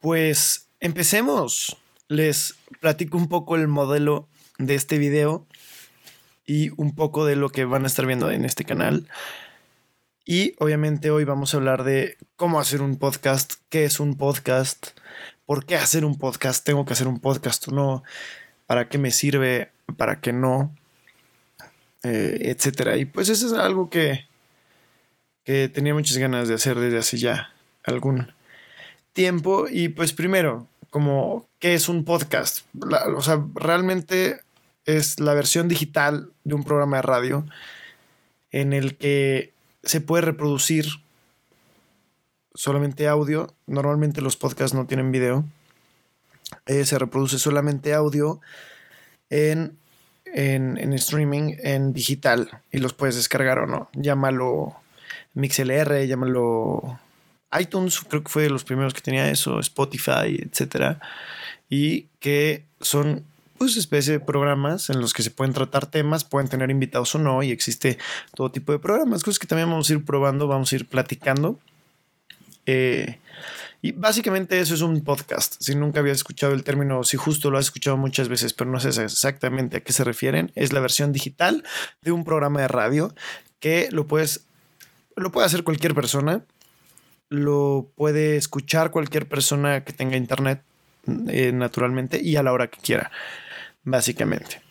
Pues empecemos. Les platico un poco el modelo de este video y un poco de lo que van a estar viendo en este canal. Y obviamente hoy vamos a hablar de cómo hacer un podcast, qué es un podcast, por qué hacer un podcast, tengo que hacer un podcast o no, para qué me sirve, para qué no, eh, etcétera. Y pues eso es algo que, que tenía muchas ganas de hacer desde hace ya algún tiempo. Y pues primero, como, ¿qué es un podcast? o sea, realmente es la versión digital de un programa de radio en el que se puede reproducir solamente audio. Normalmente los podcasts no tienen video. Eh, se reproduce solamente audio en, en, en, streaming, en digital, y los puedes descargar o no. Llámalo MixLR, llámalo iTunes, creo que fue de los primeros que tenía eso, Spotify, etcétera. Y que son pues especie de programas en los que se pueden tratar temas, pueden tener invitados o no, y existe todo tipo de programas, cosas que también vamos a ir probando, vamos a ir platicando. Eh, y básicamente eso es un podcast. Si nunca habías escuchado el término, si justo lo has escuchado muchas veces, pero no sé exactamente a qué se refieren, es la versión digital de un programa de radio que lo puedes, lo puede hacer cualquier persona, lo puede escuchar cualquier persona que tenga internet eh, naturalmente y a la hora que quiera básicamente.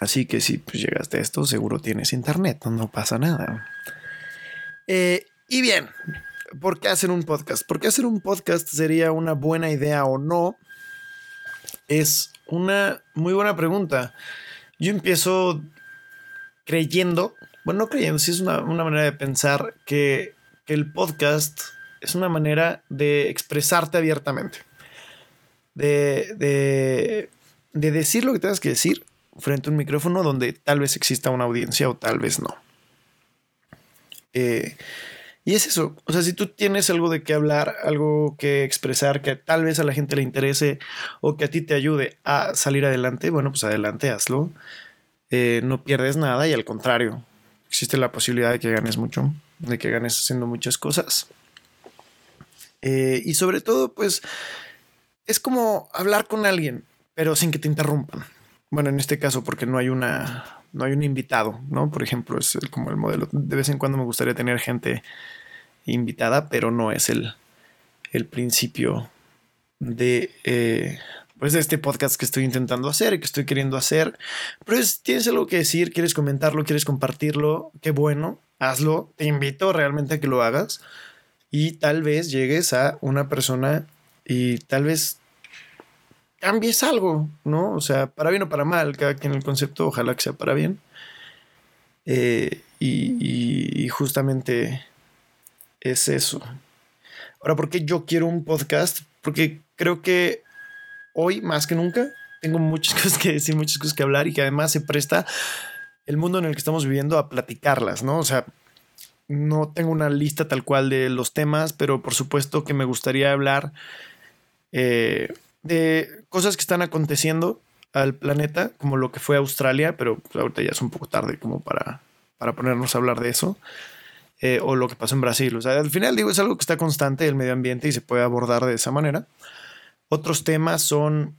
Así que si pues, llegaste a esto, seguro tienes internet, no pasa nada. Eh, y bien, ¿por qué hacer un podcast? ¿Por qué hacer un podcast sería una buena idea o no? Es una muy buena pregunta. Yo empiezo creyendo, bueno, no creyendo, sí es una, manera de pensar que el podcast es una manera de expresarte abiertamente. De, de, de decir lo que tengas que decir frente a un micrófono donde tal vez exista una audiencia o tal vez no. Eh, y es eso, o sea, si tú tienes algo de qué hablar, algo que expresar que tal vez a la gente le interese o que a ti te ayude a salir adelante, bueno, pues adelante, hazlo. Eh, no pierdes nada y al contrario, existe la posibilidad de que ganes mucho, de que ganes haciendo muchas cosas. Eh, y sobre todo, pues, es como hablar con alguien pero sin que te interrumpan. Bueno, en este caso, porque no hay una, no hay un invitado, ¿no? Por ejemplo, es como el modelo. De vez en cuando me gustaría tener gente invitada, pero no es el, el principio de, eh, pues de este podcast que estoy intentando hacer y que estoy queriendo hacer. Pero es, tienes algo que decir, quieres comentarlo, quieres compartirlo, qué bueno, hazlo. Te invito realmente a que lo hagas y tal vez llegues a una persona y tal vez cambies algo, ¿no? O sea, para bien o para mal, cada quien el concepto, ojalá que sea para bien. Eh, y, justamente es eso. Ahora, ¿por qué yo quiero un podcast? Porque creo que hoy, más que nunca, tengo muchas cosas que decir, muchas cosas que hablar y que además se presta el mundo en el que estamos viviendo a platicarlas, ¿no? O sea, no tengo una lista tal cual de los temas, pero por supuesto que me gustaría hablar eh, de cosas que están aconteciendo al planeta, como lo que fue Australia, pero pues, ahorita ya es un poco tarde como para, para ponernos a hablar de eso, eh, o lo que pasó en Brasil. O sea, al final digo, es algo que está constante el medio ambiente y se puede abordar de esa manera. Otros temas son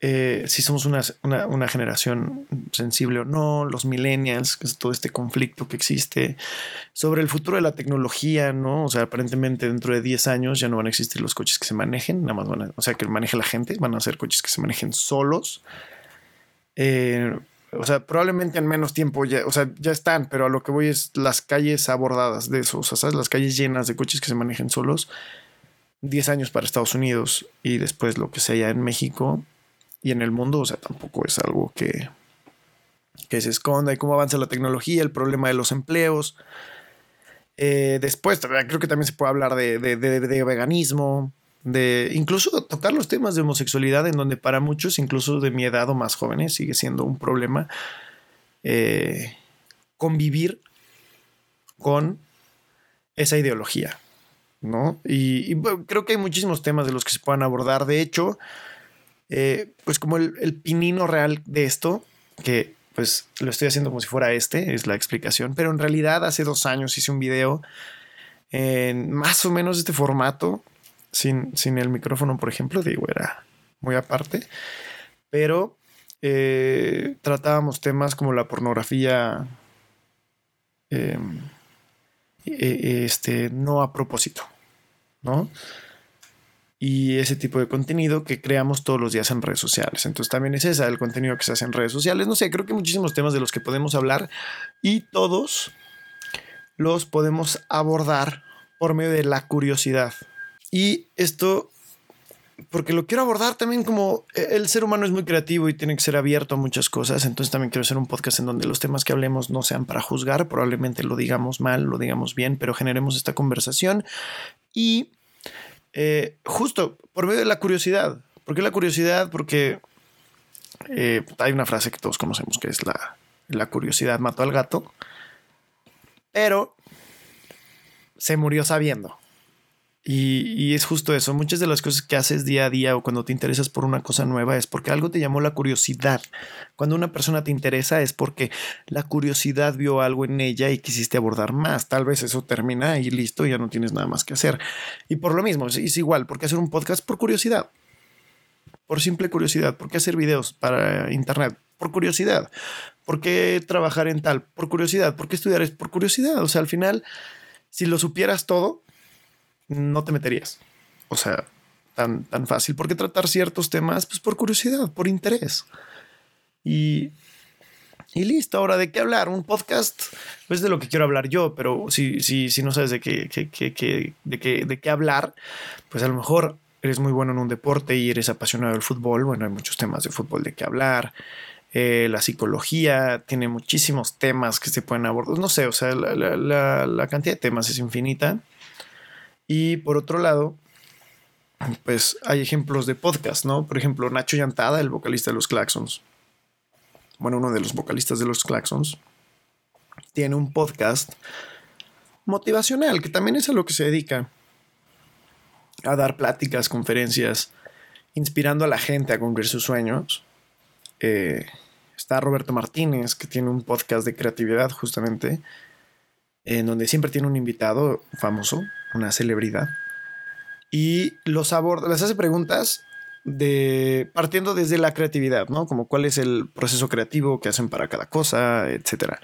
eh, si somos una, generación sensible o no, los millennials, que es todo este conflicto que existe, sobre el futuro de la tecnología, ¿no? O sea, aparentemente dentro de 10 años ya no van a existir los coches que se manejen, nada más van a, o sea, que maneje la gente, van a ser coches que se manejen solos. Eh, o sea, probablemente en menos tiempo ya, o sea, ya están, pero a lo que voy es las calles abordadas de eso, o sea, ¿sabes? Las calles llenas de coches que se manejen solos. 10 años para Estados Unidos y después lo que sea en México, y en el mundo, o sea, tampoco es algo que, que se esconda y cómo avanza la tecnología, el problema de los empleos. Eh, después, creo que también se puede hablar de, veganismo, de incluso tocar los temas de homosexualidad, en donde para muchos, incluso de mi edad o más jóvenes, sigue siendo un problema eh, convivir con esa ideología, ¿no? Y, creo que hay muchísimos temas de los que se puedan abordar. De hecho, eh, pues como el, pinino real de esto, que pues lo estoy haciendo como si fuera este, es la explicación, pero en realidad hace dos años hice un video en más o menos este formato sin, sin el micrófono, por ejemplo, digo, era muy aparte, pero eh, tratábamos temas como la pornografía em, e, e, este, no a propósito, ¿no? Y ese tipo de contenido que creamos todos los días en redes sociales. Entonces también es esa, el contenido que se hace en redes sociales. No sé, creo que muchísimos temas de los que podemos hablar y todos los podemos abordar por medio de la curiosidad. Y esto, porque lo quiero abordar también como el ser humano es muy creativo y tiene que ser abierto a muchas cosas, entonces también quiero hacer un podcast en donde los temas que hablemos no sean para juzgar, probablemente lo digamos mal, lo digamos bien, pero generemos esta conversación y eh, justo por medio de la curiosidad. ¿Por qué la curiosidad? Porque eh, hay una frase que todos conocemos que es la, la curiosidad mató al gato, pero se murió sabiendo. Y, es justo eso. Muchas de las cosas que haces día a día o cuando te interesas por una cosa nueva es porque algo te llamó la curiosidad. Cuando una persona te interesa es porque la curiosidad vio algo en ella y quisiste abordar más. Tal vez eso termina y listo, ya no tienes nada más que hacer. Y por lo mismo, es, igual, porque hacer un podcast por curiosidad. Por simple curiosidad. ¿Por qué hacer videos para internet? Por curiosidad. ¿Por qué trabajar en tal? Por curiosidad. ¿Por qué estudiar? Es por curiosidad. O sea, al final, si lo supieras todo, no te meterías. O sea, tan, tan fácil. ¿Por qué tratar ciertos temas? Pues por curiosidad, por interés. Y, y listo. Ahora, ¿de qué hablar? Un podcast es de lo que quiero hablar yo, pero si, si, si no sabes de qué, qué, qué, de, qué, de qué hablar, pues a lo mejor eres muy bueno en un deporte y eres apasionado del fútbol. Bueno, hay muchos temas de fútbol de qué hablar. Eh, la psicología tiene muchísimos temas que se pueden abordar. No sé, o sea, la, la cantidad de temas es infinita. Y por otro lado, pues hay ejemplos de podcast, ¿no? Por ejemplo, Nacho Yantada, el vocalista de los Claxons. Bueno, uno de los vocalistas de los Claxons. Tiene un podcast motivacional, que también es a lo que se dedica. A dar pláticas, conferencias, inspirando a la gente a cumplir sus sueños. Eh, está Roberto Martínez, que tiene un podcast de creatividad justamente, en donde siempre tiene un invitado famoso, una celebridad, y los aborda, les hace preguntas de partiendo desde la creatividad, ¿no? Como cuál es el proceso creativo que hacen para cada cosa, etcétera.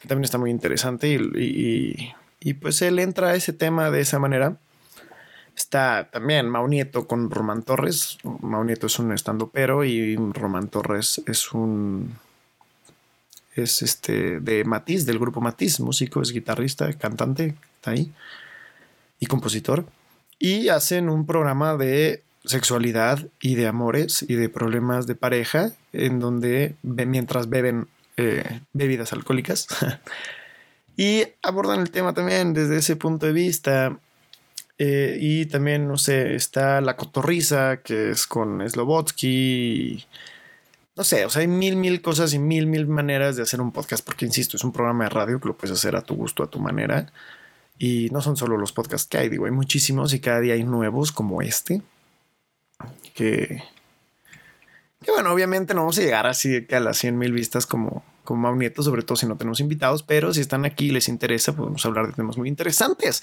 Que también está muy interesante y, y, pues él entra a ese tema de esa manera. Está también Mau Nieto con Román Torres. Mau Nieto es un estando pero y Román Torres es un es este de Matiz, del grupo Matiz, músico, es guitarrista, cantante, está ahí y compositor, y hacen un programa de sexualidad y de amores y de problemas de pareja, en donde mientras beben eh, bebidas alcohólicas, y abordan el tema también desde ese punto de vista. Eh, y también, no sé, está La Cotorriza, que es con Slobotsky. No sé, o sea, hay mil, mil cosas y mil, mil maneras de hacer un podcast, porque insisto, es un programa de radio que lo puedes hacer a tu gusto, a tu manera. Y no son solo los podcasts que hay, digo, hay muchísimos y cada día hay nuevos como este. Que, que bueno, obviamente no vamos a llegar así a las 100 mil vistas como, como Mau Nieto, sobre todo si no tenemos invitados, pero si están aquí y les interesa, podemos hablar de temas muy interesantes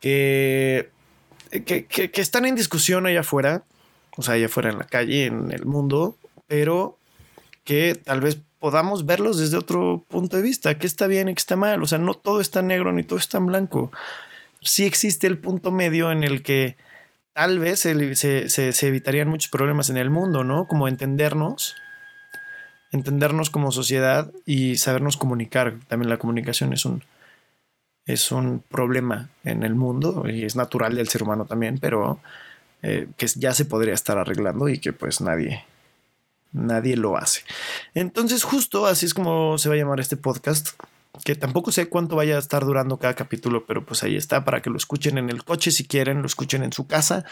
que, que, que, que están en discusión allá afuera, o sea, allá afuera en la calle, en el mundo, pero que tal vez podamos verlos desde otro punto de vista, qué está bien y qué está mal. O sea, no todo está negro ni todo está en blanco. Sí existe el punto medio en el que tal vez se, se, evitarían muchos problemas en el mundo, ¿no? Como entendernos, entendernos como sociedad y sabernos comunicar. También la comunicación es un, es un problema en el mundo y es natural del ser humano también, pero eh, que ya se podría estar arreglando y que pues nadie, nadie lo hace. Entonces, justo así es como se va a llamar este podcast, que tampoco sé cuánto vaya a estar durando cada capítulo, pero pues ahí está para que lo escuchen en el coche si quieren, lo escuchen en su casa,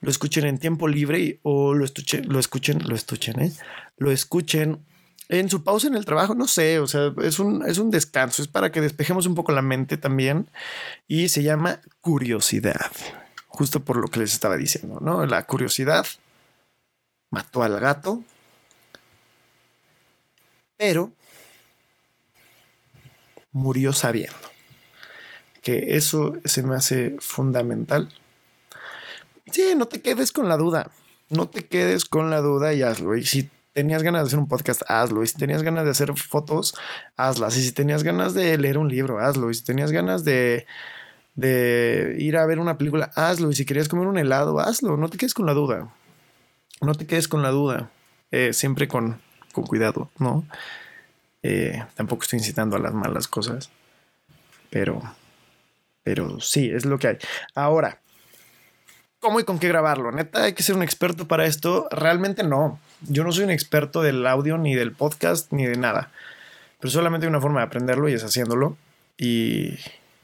lo escuchen en tiempo libre o lo, escuchen, lo escuchen, lo escuchen, ¿eh? lo escuchen en su pausa en el trabajo, no sé, o sea, es un, es un descanso, es para que despejemos un poco la mente también y se llama curiosidad, justo por lo que les estaba diciendo, ¿no? La curiosidad mató al gato, pero murió sabiendo. Que eso se me hace fundamental. Sí, no te quedes con la duda. No te quedes con la duda y hazlo. Y si tenías ganas de hacer un podcast, hazlo. Y si tenías ganas de hacer fotos, hazlas. Y si tenías ganas de leer un libro, hazlo. Y si tenías ganas de, ir a ver una película, hazlo. Y si querías comer un helado, hazlo. No te quedes con la duda. No te quedes con la duda. Eh, siempre con, con cuidado, ¿no? Eh, tampoco estoy incitando a las malas cosas. Pero, pero sí, es lo que hay. Ahora, ¿Cómo y con qué grabarlo? Neta, hay que ser un experto para esto. Realmente no. Yo no soy un experto del audio, ni del podcast, ni de nada. Pero solamente hay una forma de aprenderlo y es haciéndolo. Y,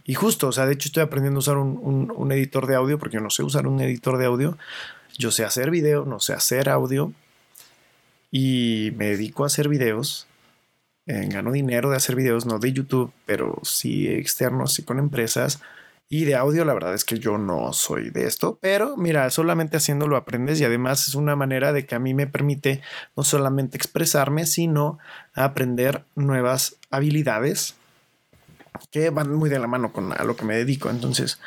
y justo, o sea, de hecho estoy aprendiendo a usar un, un, editor de audio porque yo no sé usar un editor de audio. Yo sé hacer video, no sé hacer audio. Y me dedico a hacer videos. Eh, gano dinero de hacer videos, no de YouTube, pero sí externos, sí con empresas y de audio, la verdad es que yo no soy de esto, pero mira, solamente haciéndolo aprendes y además es una manera de que a mí me permite no solamente expresarme, sino aprender nuevas habilidades que van muy de la mano con a lo que me dedico. Entonces,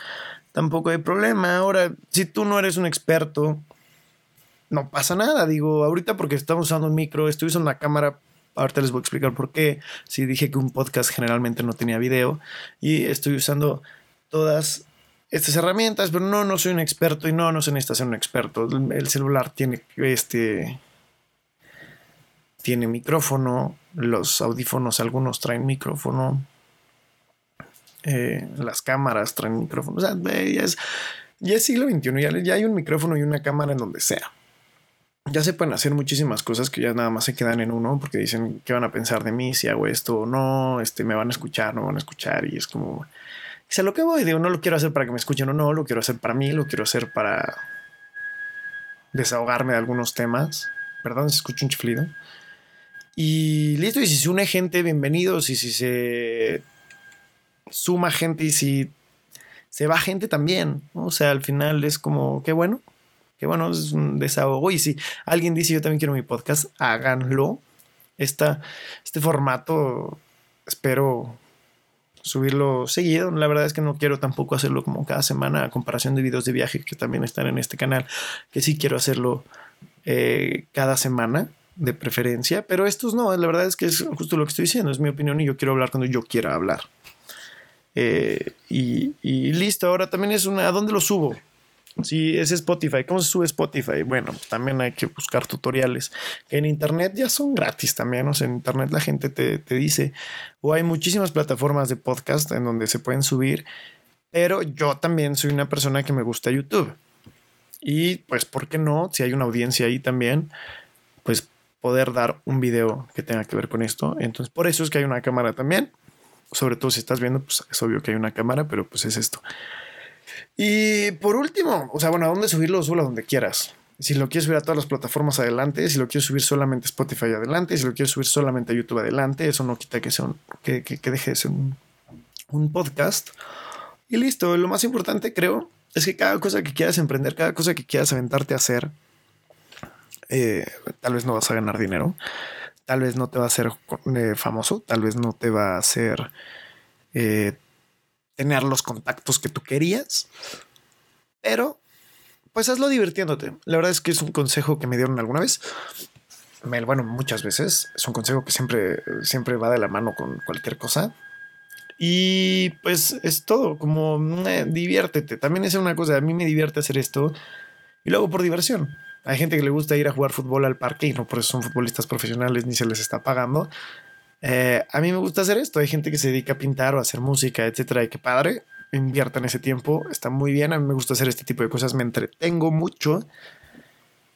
tampoco hay problema. Ahora, si tú no eres un experto, no pasa nada. Digo, ahorita porque estamos usando un micro, estoy usando una cámara. Ahorita les voy a explicar por qué. Si dije que un podcast generalmente no tenía video y estoy usando todas estas herramientas, pero no, no soy un experto y no, no se necesita ser un experto. El celular tiene este tiene micrófono, los audífonos algunos traen micrófono, eh, las cámaras traen micrófono, o sea, ya es, es siglo XXI, ya, ya hay un micrófono y una cámara en donde sea. Ya se pueden hacer muchísimas cosas que ya nada más se quedan en uno porque dicen qué van a pensar de mí si hago esto o no, este, me van a escuchar, no van a escuchar y es como sea, lo que voy, digo, no lo quiero hacer para que me escuchen o no, lo quiero hacer para mí, lo quiero hacer para desahogarme de algunos temas. Perdón, se escucha un chiflido. Y listo, y si se une gente, bienvenidos. Y si se suma gente y si se va gente también. O sea, al final es como, qué bueno, qué bueno, es un desahogo. Y si alguien dice yo también quiero mi podcast, háganlo. Esta, este formato, espero subirlo seguido. La verdad es que no quiero tampoco hacerlo como cada semana a comparación de videos de viaje que también están en este canal, que sí quiero hacerlo eh, cada semana de preferencia, pero estos no, la verdad es que es justo lo que estoy diciendo, es mi opinión y yo quiero hablar cuando yo quiera hablar. Eh, y, y, listo, ahora también es una, ¿a dónde lo subo? Si es Spotify, ¿cómo se sube Spotify? Bueno, pues también hay que buscar tutoriales. En Internet ya son gratis también, o sea, en Internet la gente te, te dice, o hay muchísimas plataformas de podcast en donde se pueden subir, pero yo también soy una persona que me gusta YouTube. Y pues, ¿por qué no? Si hay una audiencia ahí también, pues poder dar un video que tenga que ver con esto. Entonces, por eso es que hay una cámara también. Sobre todo si estás viendo, pues es obvio que hay una cámara, pero pues es esto. Y por último, o sea, bueno, ¿a dónde subirlo? A donde quieras. Si lo quieres subir a todas las plataformas, adelante. Si lo quieres subir solamente a Spotify, adelante. Si lo quieres subir solamente a YouTube, adelante. Eso no quita que, sea que, que, deje de ser un, un podcast. Y listo. Lo más importante, creo, es que cada cosa que quieras emprender, cada cosa que quieras aventarte a hacer, eh, tal vez no vas a ganar dinero. Tal vez no te va a hacer eh, famoso. Tal vez no te va a eh, tener los contactos que tú querías, pero pues hazlo divirtiéndote. La verdad es que es un consejo que me dieron alguna vez. Bueno, muchas veces. Es un consejo que siempre, siempre va de la mano con cualquier cosa. Y pues es todo, como eh, diviértete. También es una cosa, a mí me divierte hacer esto. Y luego por diversión. Hay gente que le gusta ir a jugar fútbol al parque y no por eso son futbolistas profesionales ni se les está pagando. Eh, a mí me gusta hacer esto. Hay gente que se dedica a pintar o hacer música, etcétera, y qué padre. Inviertan ese tiempo, está muy bien. A mí me gusta hacer este tipo de cosas, me entretengo mucho.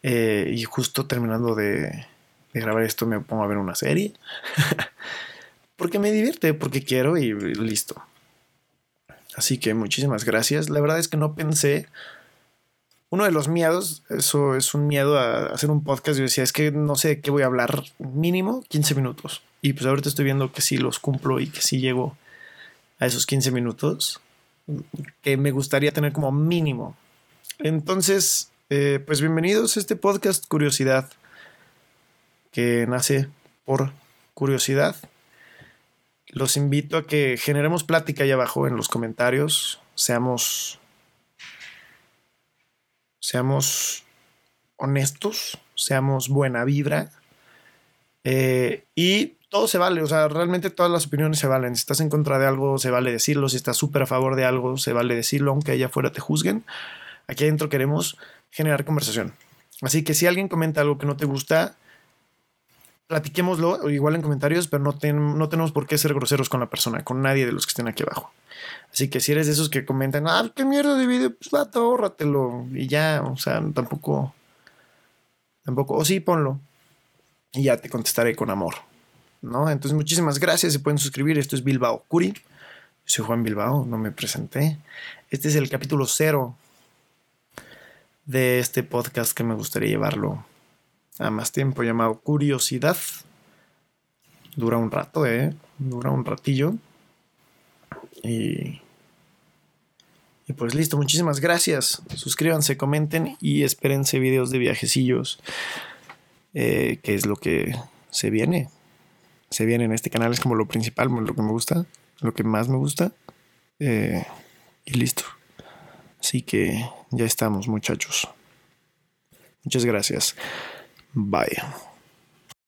Eh, y justo terminando de, grabar esto, me pongo a ver una serie. porque me divierte, porque quiero y listo. Así que muchísimas gracias. La verdad es que no pensé. Uno de los miedos, eso es un miedo a hacer un podcast. Yo decía, es que no sé de qué voy a hablar, mínimo 15 minutos. Y pues ahorita estoy viendo que sí los cumplo y que sí llego a esos 15 minutos que me gustaría tener como mínimo. Entonces, eh, pues bienvenidos a este podcast Curiosidad que nace por curiosidad. Los invito a que generemos plática ahí abajo en los comentarios, seamos seamos honestos, seamos buena vibra. Eh, y todo se vale, o sea, realmente todas las opiniones se valen. Si estás en contra de algo, se vale decirlo. Si estás súper a favor de algo, se vale decirlo, aunque allá afuera te juzguen. Aquí adentro queremos generar conversación. Así que si alguien comenta algo que no te gusta, platiquémoslo, igual en comentarios, pero no, no tenemos por qué ser groseros con la persona, con nadie de los que estén aquí abajo. Así que si eres de esos que comentan, ah, qué mierda de video, pues vato, ahórratelo. Y ya, o sea, tampoco, tampoco, o sí, ponlo. Y ya te contestaré con amor. ¿No? Entonces, muchísimas gracias. Se pueden suscribir. Esto es Bilbao Curi. soy Juan Bilbao, no me presenté. Este es el capítulo cero de este podcast que me gustaría llevarlo a más tiempo llamado Curiosidad. Dura un rato, ¿eh? Dura un ratillo. Y, y pues listo, muchísimas gracias. Suscríbanse, comenten y espérense videos de viajecillos, eh, que es lo que se viene. Se viene en este canal, es como lo principal, lo que me gusta, lo que más me gusta. Eh, y listo. Así que ya estamos, muchachos. Muchas gracias. Bye.